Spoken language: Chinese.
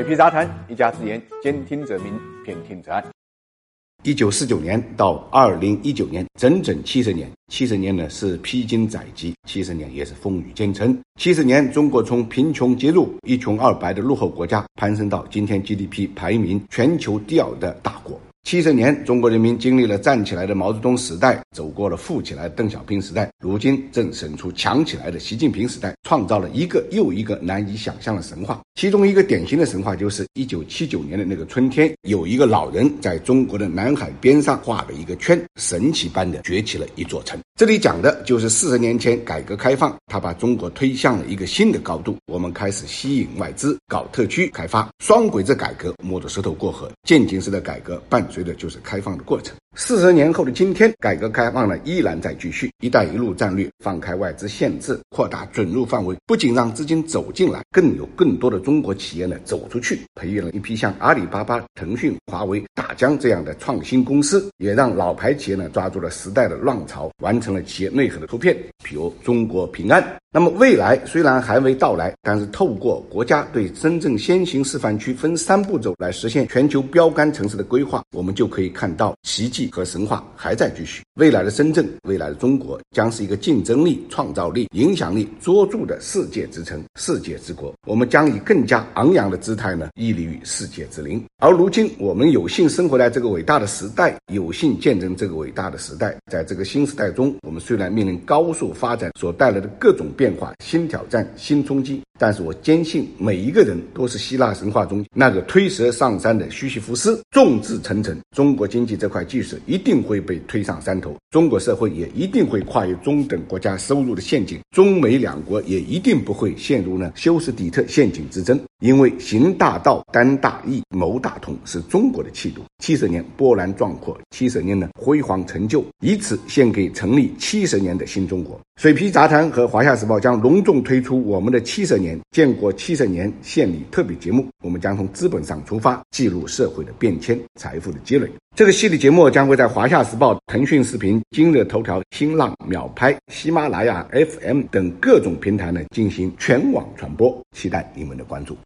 水皮杂谈，一家之言，兼听则明，偏听则暗。一九四九年到二零一九年，整整七十年。七十年呢是披荆斩棘，七十年也是风雨兼程。七十年，中国从贫穷极入、一穷二白的落后国家，攀升到今天 GDP 排名全球第二的大国。七十年，中国人民经历了站起来的毛泽东时代，走过了富起来的邓小平时代，如今正审出强起来的习近平时代，创造了一个又一个难以想象的神话。其中一个典型的神话就是一九七九年的那个春天，有一个老人在中国的南海边上画了一个圈，神奇般的崛起了一座城。这里讲的就是四十年前改革开放，他把中国推向了一个新的高度。我们开始吸引外资，搞特区开发，双轨制改革，摸着石头过河。渐进式的改革伴随这就是开放的过程。四十年后的今天，改革开放呢依然在继续。“一带一路”战略放开外资限制，扩大准入范围，不仅让资金走进来，更有更多的中国企业呢走出去，培育了一批像阿里巴巴、腾讯、华为、大疆这样的创新公司，也让老牌企业呢抓住了时代的浪潮，完成了企业内核的突变。比如中国平安。那么未来虽然还未到来，但是透过国家对深圳先行示范区分三步走来实现全球标杆城市的规划，我们就可以看到奇迹和神话还在继续。未来的深圳，未来的中国，将是一个竞争力、创造力、影响力卓著的世界之城、世界之国。我们将以更加昂扬的姿态呢，屹立于世界之林。而如今，我们有幸生活在这个伟大的时代，有幸见证这个伟大的时代。在这个新时代中，我们虽然面临高速发展所带来的各种。变化、新挑战、新冲击，但是我坚信每一个人都是希腊神话中那个推蛇上山的西西弗斯，众志成城。中国经济这块巨石一定会被推上山头，中国社会也一定会跨越中等国家收入的陷阱，中美两国也一定不会陷入呢休斯底特陷阱之争。因为行大道、担大义、谋大同是中国的气度。七十年波澜壮阔，七十年的辉煌成就，以此献给成立七十年的新中国。水皮杂谈和华夏时报将隆重推出我们的七十年建国七十年献礼特别节目。我们将从资本上出发，记录社会的变迁、财富的积累。这个系列节目将会在华夏时报、腾讯视频、今日头条、新浪、秒拍、喜马拉雅 FM 等各种平台呢进行全网传播，期待你们的关注。